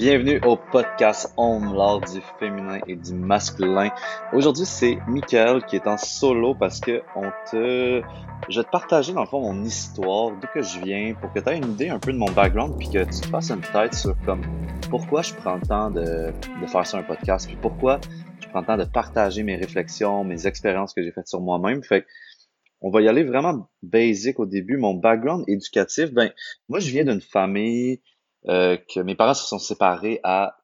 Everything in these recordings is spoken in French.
Bienvenue au podcast Home, l'art du féminin et du masculin. Aujourd'hui, c'est Michael qui est en solo parce que on te, je vais te partager dans le fond mon histoire, d'où que je viens, pour que tu aies une idée un peu de mon background, puis que tu te fasses une tête sur comme pourquoi je prends le temps de, de faire ça un podcast, puis pourquoi je prends le temps de partager mes réflexions, mes expériences que j'ai faites sur moi-même. Fait on va y aller vraiment basic au début. Mon background éducatif, ben moi je viens d'une famille euh, que mes parents se sont séparés à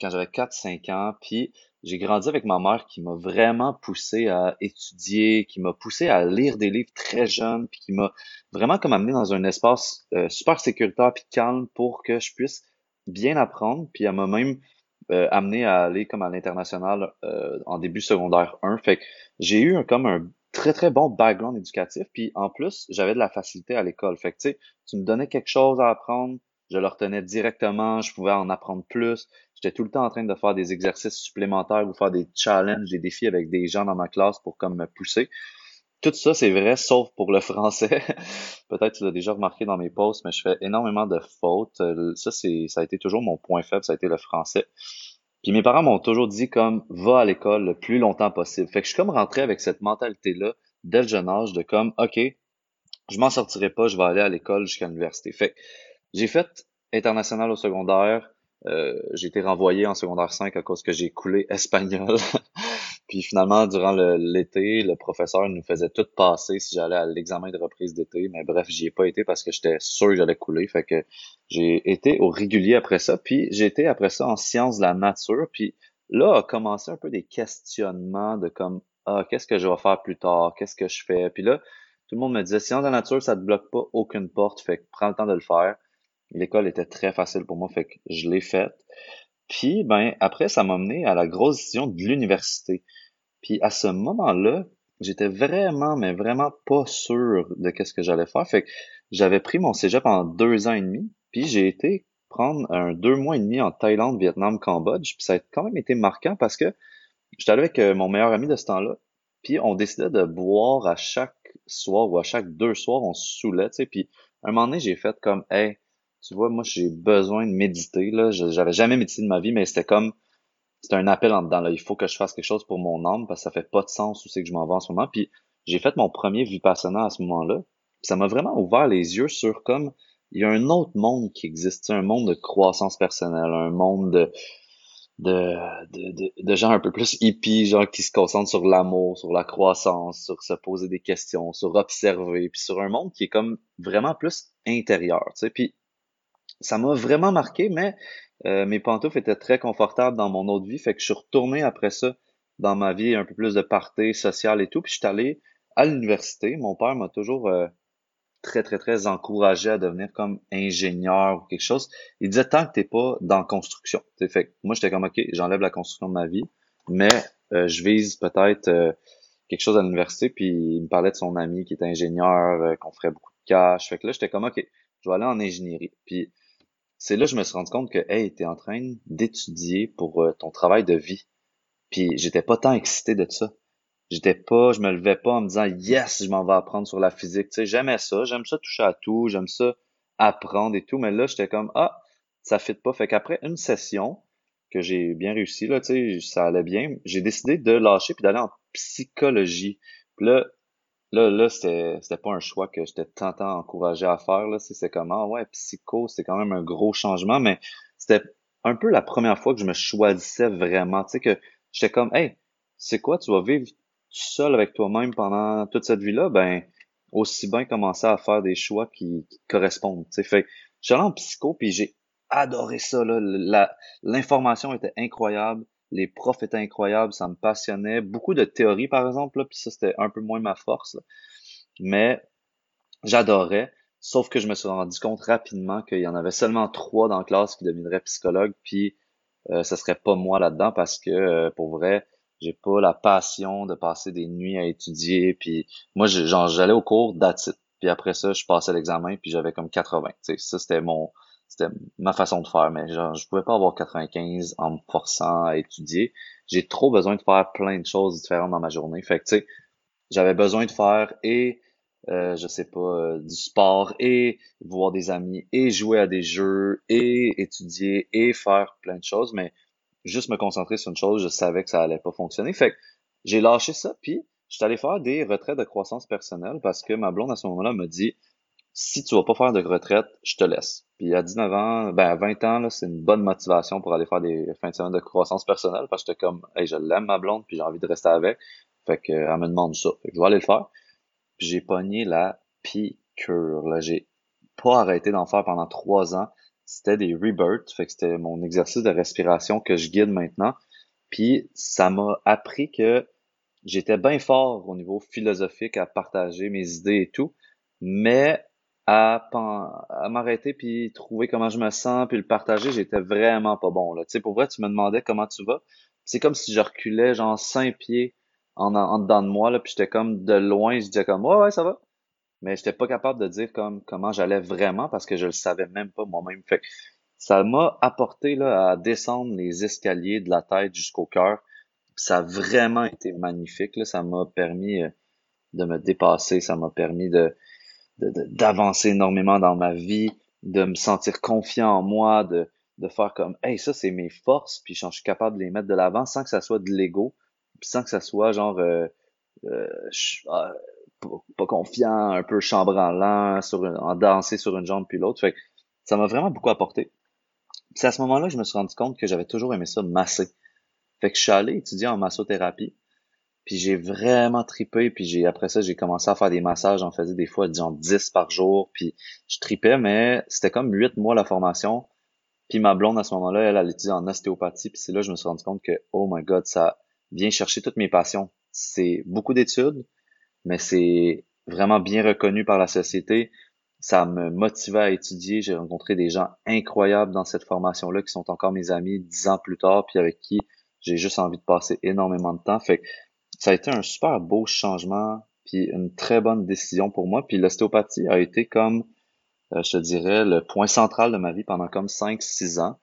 quand j'avais 4-5 ans, puis j'ai grandi avec ma mère qui m'a vraiment poussé à étudier, qui m'a poussé à lire des livres très jeunes, puis qui m'a vraiment comme amené dans un espace euh, super sécuritaire puis calme pour que je puisse bien apprendre, puis elle m'a même euh, amené à aller comme à l'international en début secondaire 1. Fait que j'ai eu comme un très très bon background éducatif, puis en plus, j'avais de la facilité à l'école. Fait que tu me donnais quelque chose à apprendre, je le retenais directement, je pouvais en apprendre plus. J'étais tout le temps en train de faire des exercices supplémentaires ou faire des challenges, des défis avec des gens dans ma classe pour comme me pousser. Tout ça, c'est vrai, sauf pour le français. Peut-être que tu l'as déjà remarqué dans mes posts, mais je fais énormément de fautes. Euh, ça, c'est, ça a été toujours mon point faible, ça a été le français. Puis mes parents m'ont toujours dit comme, va à l'école le plus longtemps possible. Fait que je suis comme rentré avec cette mentalité-là dès le jeune âge de comme, OK, je m'en sortirai pas, je vais aller à l'école jusqu'à l'université. Fait j'ai fait international au secondaire. Euh, j'ai été renvoyé en secondaire 5 à cause que j'ai coulé espagnol. Puis finalement, durant l'été, le, professeur nous faisait tout passer si j'allais à l'examen de reprise d'été. Mais bref, j'y ai pas été parce que j'étais sûr que j'allais couler. Fait que j'ai été au régulier après ça. Puis j'ai été après ça en sciences de la nature. Puis là a commencé un peu des questionnements de comme ah qu'est-ce que je vais faire plus tard, qu'est-ce que je fais. Puis là, tout le monde me disait sciences de la nature, ça te bloque pas aucune porte. Fait que prends le temps de le faire. L'école était très facile pour moi, fait que je l'ai faite. Puis, ben, après, ça m'a mené à la grosse décision de l'université. Puis, à ce moment-là, j'étais vraiment, mais vraiment pas sûr de qu'est-ce que j'allais faire. Fait que j'avais pris mon cégep en deux ans et demi, puis j'ai été prendre un deux mois et demi en Thaïlande, Vietnam, Cambodge. Puis ça a quand même été marquant parce que j'étais allé avec euh, mon meilleur ami de ce temps-là. Puis on décidait de boire à chaque soir ou à chaque deux soirs, on se saoulait, tu sais. Puis un moment donné, j'ai fait comme, hey, tu vois, moi, j'ai besoin de méditer, là. J'avais jamais médité de ma vie, mais c'était comme, c'était un appel en dedans, là. Il faut que je fasse quelque chose pour mon âme, parce que ça fait pas de sens où c'est que je m'en vais en ce moment. Puis, j'ai fait mon premier vipassana à ce moment-là. Ça m'a vraiment ouvert les yeux sur comme, il y a un autre monde qui existe, un monde de croissance personnelle, un monde de, de, de, de, gens un peu plus hippies, genre qui se concentrent sur l'amour, sur la croissance, sur se poser des questions, sur observer, puis sur un monde qui est comme vraiment plus intérieur, tu sais. Puis ça m'a vraiment marqué, mais euh, mes pantoufles étaient très confortables dans mon autre vie, fait que je suis retourné après ça dans ma vie un peu plus de party sociale et tout, puis je suis allé à l'université. Mon père m'a toujours euh, très, très, très encouragé à devenir comme ingénieur ou quelque chose. Il disait tant que t'es pas dans construction. T'sais, fait que moi, j'étais comme OK, j'enlève la construction de ma vie, mais euh, je vise peut-être quelque chose à l'université, puis il me parlait de son ami qui est ingénieur, qu'on ferait beaucoup de cash. Fait que là, j'étais comme OK, je vais aller en ingénierie. Puis c'est là que je me suis rendu compte que, hey, t'es en train d'étudier pour euh, ton travail de vie. Puis j'étais pas tant excité de ça. J'étais pas, je me levais pas en me disant, yes, je m'en vais apprendre sur la physique. Tu sais, j'aimais ça, j'aime ça toucher à tout, j'aime ça apprendre et tout. Mais là, j'étais comme, ah, ça fit pas. Fait qu'après une session que j'ai bien réussi, là, tu sais, ça allait bien, j'ai décidé de lâcher puis d'aller en psychologie. Puis là, Là, là, c'était, c'était pas un choix que j'étais tant, tant encouragé à faire, là. C'est comment, ah ouais, psycho, c'est quand même un gros changement, mais c'était un peu la première fois que je me choisissais vraiment, tu sais, que j'étais comme, hey, c'est quoi, tu vas vivre seul avec toi-même pendant toute cette vie-là, ben, aussi bien commencer à faire des choix qui, correspondent, tu sais. Fait j'allais en psycho, puis j'ai adoré ça, là. l'information était incroyable les profs étaient incroyables, ça me passionnait. Beaucoup de théorie, par exemple, là, puis ça, c'était un peu moins ma force. Mais j'adorais. Sauf que je me suis rendu compte rapidement qu'il y en avait seulement trois dans la classe qui deviendraient psychologues, puis euh, ce serait pas moi là-dedans parce que euh, pour vrai, j'ai pas la passion de passer des nuits à étudier. Puis moi, j'allais au cours d'attitude. Puis après ça, je passais l'examen, puis j'avais comme 80. sais ça, c'était mon c'était ma façon de faire, mais genre, je pouvais pas avoir 95 en me forçant à étudier. J'ai trop besoin de faire plein de choses différentes dans ma journée. Fait que, tu sais, j'avais besoin de faire et euh, je sais pas, euh, du sport et voir des amis et jouer à des jeux et étudier et faire plein de choses, mais juste me concentrer sur une chose, je savais que ça allait pas fonctionner. Fait que j'ai lâché ça, puis je suis allé faire des retraites de croissance personnelle parce que ma blonde à ce moment-là me dit si tu vas pas faire de retraite, je te laisse. Puis à 19 ans, ben à 20 ans, c'est une bonne motivation pour aller faire des fins de semaine de croissance personnelle parce que j'étais comme hey, je l'aime ma blonde, puis j'ai envie de rester avec. Fait que elle me demande ça. Fait que je vais aller le faire. Puis j'ai pogné la piqûre. Là, j'ai pas arrêté d'en faire pendant trois ans. C'était des rebirths, fait que c'était mon exercice de respiration que je guide maintenant. Puis ça m'a appris que j'étais bien fort au niveau philosophique à partager mes idées et tout, mais à, m'arrêter puis trouver comment je me sens puis le partager, j'étais vraiment pas bon là. Tu sais, pour vrai, tu me demandais comment tu vas. C'est comme si je reculais genre cinq pieds en, en, dedans de moi là, puis j'étais comme de loin, je disais comme ouais ouais ça va, mais j'étais pas capable de dire comme comment j'allais vraiment parce que je le savais même pas moi-même. Fait ça m'a apporté là à descendre les escaliers de la tête jusqu'au cœur ça a vraiment été magnifique. Là. Ça m'a permis euh, de me dépasser, ça m'a permis de d'avancer énormément dans ma vie, de me sentir confiant en moi, de, de faire comme Hey, ça c'est mes forces, puis je suis capable de les mettre de l'avant sans que ça soit de l'ego, sans que ça soit genre euh, euh, ah, pas, confiant, un peu chambranlant, sur en danser sur une jambe puis l'autre. Fait ça m'a vraiment beaucoup apporté. C'est à ce moment-là que je me suis rendu compte que j'avais toujours aimé ça masser. Fait que je suis allé étudier en massothérapie. Puis j'ai vraiment tripé, puis j'ai après ça, j'ai commencé à faire des massages, j'en faisais des fois disons 10 par jour, puis je tripais, mais c'était comme 8 mois la formation. Puis ma blonde à ce moment-là, elle, elle étudié en ostéopathie, puis c'est là que je me suis rendu compte que oh my god, ça vient chercher toutes mes passions. C'est beaucoup d'études, mais c'est vraiment bien reconnu par la société. Ça me motivait à étudier. J'ai rencontré des gens incroyables dans cette formation-là qui sont encore mes amis dix ans plus tard, puis avec qui j'ai juste envie de passer énormément de temps. Fait que ça a été un super beau changement, puis une très bonne décision pour moi. Puis l'ostéopathie a été comme, euh, je te dirais, le point central de ma vie pendant comme 5-6 ans,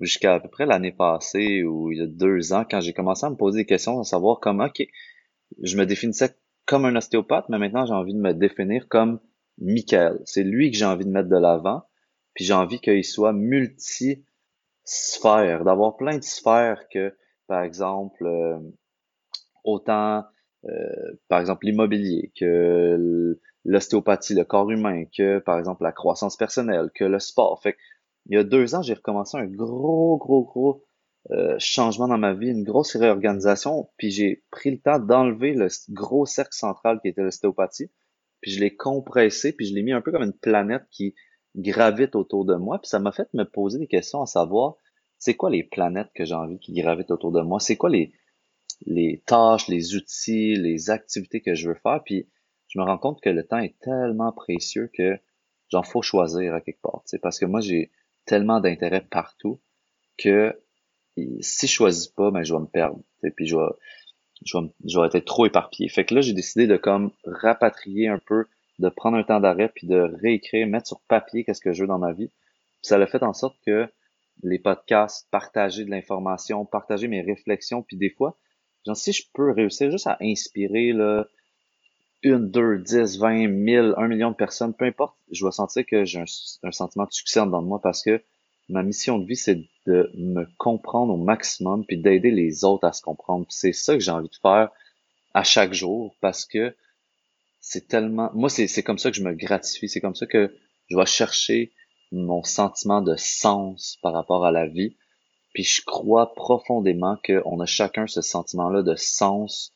jusqu'à à peu près l'année passée ou il y a deux ans, quand j'ai commencé à me poser des questions, à savoir comment, ok, je me définissais comme un ostéopathe, mais maintenant j'ai envie de me définir comme Michael. C'est lui que j'ai envie de mettre de l'avant, puis j'ai envie qu'il soit multi-sphère, d'avoir plein de sphères que par exemple, euh, autant, euh, par exemple, l'immobilier, que l'ostéopathie, le corps humain, que, par exemple, la croissance personnelle, que le sport. Fait il y a deux ans, j'ai recommencé un gros, gros, gros euh, changement dans ma vie, une grosse réorganisation, puis j'ai pris le temps d'enlever le gros cercle central qui était l'ostéopathie, puis je l'ai compressé, puis je l'ai mis un peu comme une planète qui gravite autour de moi, puis ça m'a fait me poser des questions à savoir c'est quoi les planètes que j'ai envie qui gravitent autour de moi, c'est quoi les, les tâches, les outils, les activités que je veux faire, puis je me rends compte que le temps est tellement précieux que j'en faut choisir à quelque part, parce que moi j'ai tellement d'intérêt partout que si je choisis pas, ben je vais me perdre, puis je vais, je vais, je vais être trop éparpillé. Fait que là j'ai décidé de comme rapatrier un peu, de prendre un temps d'arrêt, puis de réécrire, mettre sur papier qu'est-ce que je veux dans ma vie. Ça l'a fait en sorte que les podcasts, partager de l'information, partager mes réflexions, puis des fois, genre, si je peux réussir juste à inspirer là, une, deux, dix, vingt, mille, un million de personnes, peu importe, je vais sentir que j'ai un, sentiment de succès en dedans de moi parce que ma mission de vie, c'est de me comprendre au maximum puis d'aider les autres à se comprendre. C'est ça que j'ai envie de faire à chaque jour parce que c'est tellement, moi, c'est comme ça que je me gratifie. C'est comme ça que je vais chercher mon sentiment de sens par rapport à la vie. Puis je crois profondément qu'on a chacun ce sentiment-là de sens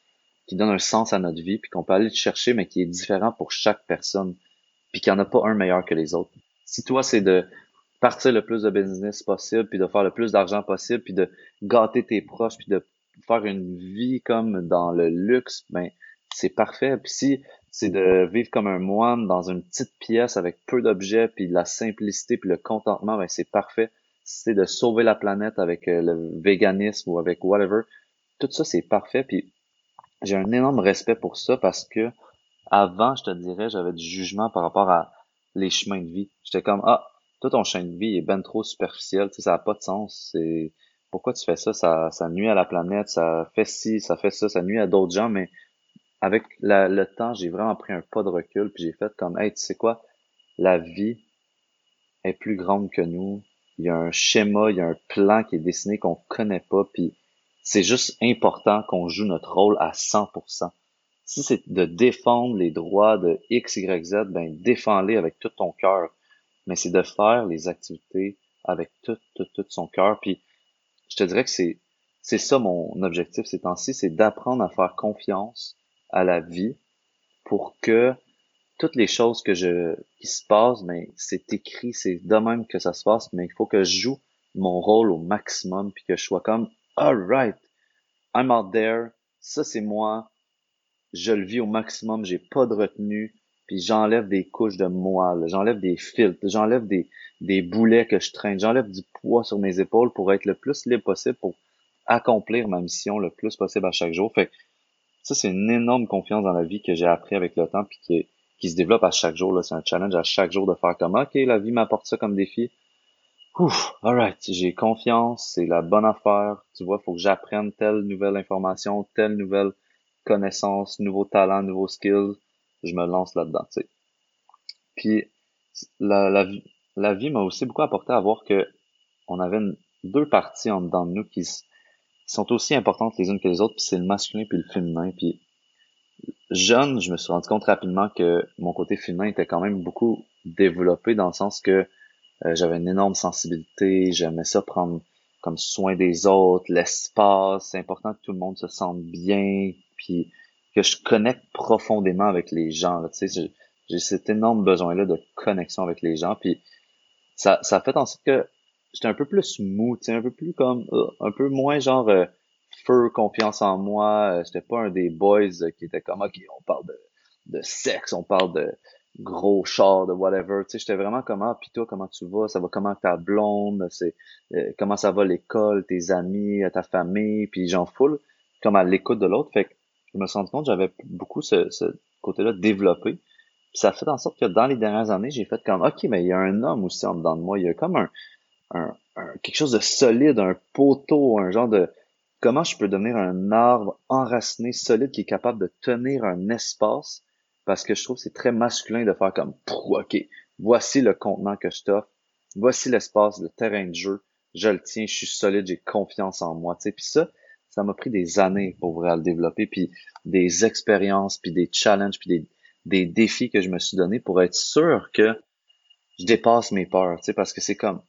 qui donne un sens à notre vie, puis qu'on peut aller le chercher, mais qui est différent pour chaque personne, puis qu'il n'y en a pas un meilleur que les autres. Si toi, c'est de partir le plus de business possible, puis de faire le plus d'argent possible, puis de gâter tes proches, puis de faire une vie comme dans le luxe, ben c'est parfait. Puis si c'est de vivre comme un moine dans une petite pièce avec peu d'objets, puis la simplicité, puis le contentement, ben c'est parfait. C'est de sauver la planète avec euh, le véganisme ou avec whatever, tout ça c'est parfait. Puis j'ai un énorme respect pour ça parce que avant, je te dirais, j'avais du jugement par rapport à les chemins de vie. J'étais comme ah, toi ton chemin de vie est ben trop superficiel, tu sais, ça a pas de sens. C'est pourquoi tu fais ça, ça, ça nuit à la planète, ça fait ci, ça fait ça, ça nuit à d'autres gens, mais avec le temps, j'ai vraiment pris un pas de recul, puis j'ai fait comme, hey, tu sais quoi, la vie est plus grande que nous. Il y a un schéma, il y a un plan qui est dessiné qu'on connaît pas, puis c'est juste important qu'on joue notre rôle à 100%. Si c'est de défendre les droits de X, Y, Z, ben défends-les avec tout ton cœur. Mais c'est de faire les activités avec tout, tout, tout son cœur. Puis je te dirais que c'est c'est ça mon objectif ces temps-ci, c'est d'apprendre à faire confiance à la vie pour que toutes les choses que je qui se passent, mais c'est écrit, c'est de même que ça se passe, mais il faut que je joue mon rôle au maximum puis que je sois comme alright, I'm out there, ça c'est moi, je le vis au maximum, j'ai pas de retenue, puis j'enlève des couches de moelle, j'enlève des filtres, j'enlève des, des boulets que je traîne, j'enlève du poids sur mes épaules pour être le plus libre possible pour accomplir ma mission le plus possible à chaque jour. Fait ça, c'est une énorme confiance dans la vie que j'ai appris avec le temps puis qui, qui se développe à chaque jour. C'est un challenge à chaque jour de faire comme OK, la vie m'apporte ça comme défi. Ouf, alright, j'ai confiance, c'est la bonne affaire. Tu vois, faut que j'apprenne telle nouvelle information, telle nouvelle connaissance, nouveau talent, nouveau skills. Je me lance là-dedans, tu sais. Puis la, la, la vie m'a aussi beaucoup apporté à voir que on avait deux parties en dedans de nous qui, sont aussi importantes les unes que les autres, puis c'est le masculin puis le féminin. Puis jeune, je me suis rendu compte rapidement que mon côté féminin était quand même beaucoup développé dans le sens que euh, j'avais une énorme sensibilité, j'aimais ça prendre comme soin des autres, l'espace, c'est important que tout le monde se sente bien, puis que je connecte profondément avec les gens. Tu sais, j'ai cet énorme besoin-là de connexion avec les gens, puis ça, ça fait en sorte que j'étais un peu plus mou, tu sais, un peu plus comme, euh, un peu moins genre euh, feu, confiance en moi. J'étais pas un des boys qui était comme, ok, on parle de, de sexe, on parle de, gros char, de whatever. Tu sais, j'étais vraiment comme, ah, pis toi, comment tu vas? Ça va comment ta blonde? C'est, euh, comment ça va l'école, tes amis, ta famille? Puis j'en foule comme à l'écoute de l'autre. Fait que je me suis rendu compte j'avais beaucoup ce, ce côté-là développé. Puis ça a fait en sorte que dans les dernières années, j'ai fait comme, OK, mais il y a un homme aussi en dedans de moi. Il y a comme un, un, quelque chose de solide, un poteau, un genre de, comment je peux devenir un arbre enraciné, solide, qui est capable de tenir un espace parce que je trouve que c'est très masculin de faire comme OK, voici le contenant que je t'offre, voici l'espace, le terrain de jeu, je le tiens, je suis solide, j'ai confiance en moi. Tu Puis ça, ça m'a pris des années pour vraiment le développer, puis des expériences, puis des challenges, puis des, des défis que je me suis donné pour être sûr que je dépasse mes peurs, tu sais, parce que c'est comme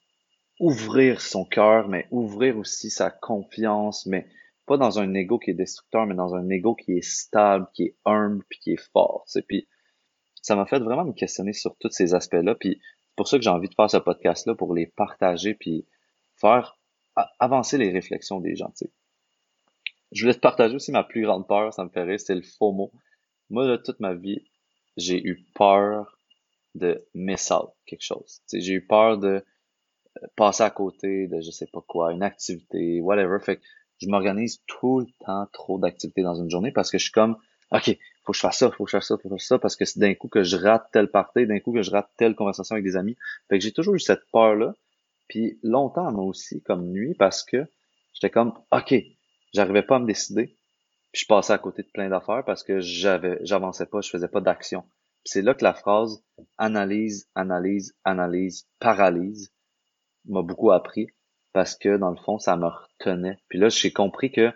ouvrir son cœur, mais ouvrir aussi sa confiance, mais pas dans un ego qui est destructeur, mais dans un ego qui est stable, qui est humble, puis qui est fort. sais. Puis ça m'a fait vraiment me questionner sur tous ces aspects-là. Puis c'est pour ça que j'ai envie de faire ce podcast-là, pour les partager, puis faire avancer les réflexions des gens. sais. Je voulais te partager aussi ma plus grande peur, ça me fait c'est le faux mot. Moi, de toute ma vie, j'ai eu peur de miss out quelque chose. J'ai eu peur de passer à côté de je sais pas quoi, une activité, whatever. Fait que je m'organise tout le temps trop d'activités dans une journée parce que je suis comme, OK, faut que je fasse ça, faut que je fasse ça, faut que je fasse ça, parce que c'est d'un coup que je rate telle partie, d'un coup que je rate telle conversation avec des amis. Fait que j'ai toujours eu cette peur-là. Puis longtemps, moi aussi, comme nuit, parce que j'étais comme, OK, j'arrivais pas à me décider. Puis je passais à côté de plein d'affaires parce que j'avais, j'avançais pas, je faisais pas d'action. c'est là que la phrase analyse, analyse, analyse, paralyse m'a beaucoup appris parce que dans le fond, ça me retenait. Puis là, j'ai compris que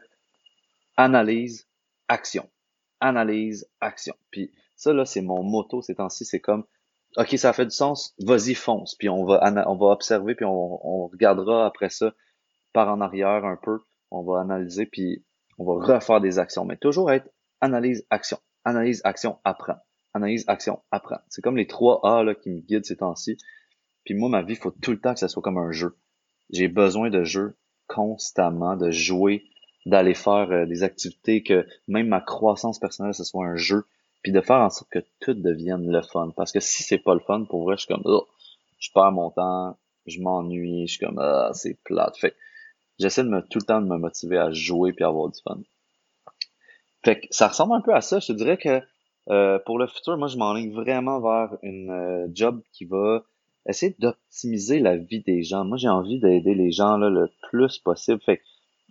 analyse, action. Analyse, action. Puis ça, là, c'est mon motto ces temps-ci. C'est comme, OK, ça fait du sens, vas-y, fonce. Puis on va, on va observer, puis on, on regardera après ça par en arrière un peu. On va analyser, puis on va refaire des actions. Mais toujours être analyse, action. Analyse, action, apprends. Analyse, action, apprends. C'est comme les trois A là, qui me guident ces temps-ci. Puis moi, ma vie, il faut tout le temps que ça soit comme un jeu. J'ai besoin de jeu constamment, de jouer, d'aller faire euh, des activités que même ma croissance personnelle, ce soit un jeu, puis de faire en sorte que tout devienne le fun. Parce que si c'est pas le fun, pour vrai, je suis comme, oh, je perds mon temps, je m'ennuie, je suis comme, ah, c'est plate. Fait j'essaie de me, tout le temps de me motiver à jouer puis avoir du fun. Fait que ça ressemble un peu à ça. Je te dirais que euh, pour le futur, moi, je m'enligne vraiment vers une euh, job qui va essayer d'optimiser la vie des gens. Moi, j'ai envie d'aider les gens là, le plus possible. Fait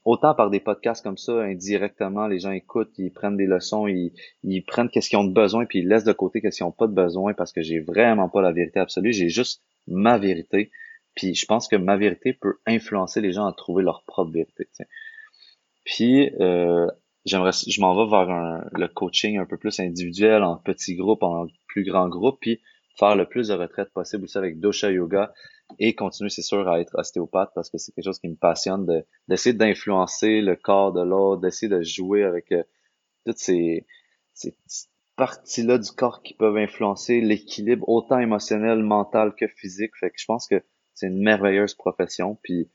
autant par des podcasts comme ça, indirectement, les gens écoutent, ils prennent des leçons, ils, ils prennent qu'est-ce qu'ils ont de besoin, puis ils laissent de côté qu'est-ce qu'ils ont pas de besoin parce que j'ai vraiment pas la vérité absolue, j'ai juste ma vérité. Puis je pense que ma vérité peut influencer les gens à trouver leur propre vérité. Puis euh, j'aimerais, je m'en vais vers le coaching un peu plus individuel, en petits groupes, en plus grands groupes, puis faire le plus de retraites possible aussi avec Dosha Yoga et continuer, c'est sûr, à être ostéopathe parce que c'est quelque chose qui me passionne de, d'essayer d'influencer le corps de l'autre, d'essayer de jouer avec euh, toutes ces, ces parties-là du corps qui peuvent influencer l'équilibre autant émotionnel, mental que physique. Fait que je pense que c'est une merveilleuse profession. Puis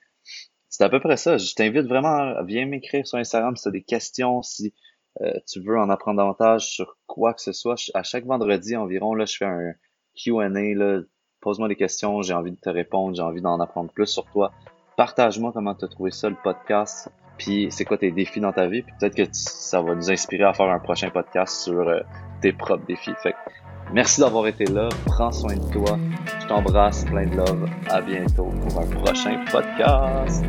c'est à peu près ça. Je t'invite vraiment à viens m'écrire sur Instagram si tu as des questions, si euh, tu veux en apprendre davantage sur quoi que ce soit. À chaque vendredi environ, là, je fais un Q&A. Pose-moi des questions, j'ai envie de te répondre, j'ai envie d'en apprendre plus sur toi. Partage-moi comment tu as trouvé ça, le podcast, puis c'est quoi tes défis dans ta vie, puis peut-être que ça va nous inspirer à faire un prochain podcast sur euh, tes propres défis. Fait merci d'avoir été là, prends soin de toi, je t'embrasse, plein de love, à bientôt pour un prochain podcast.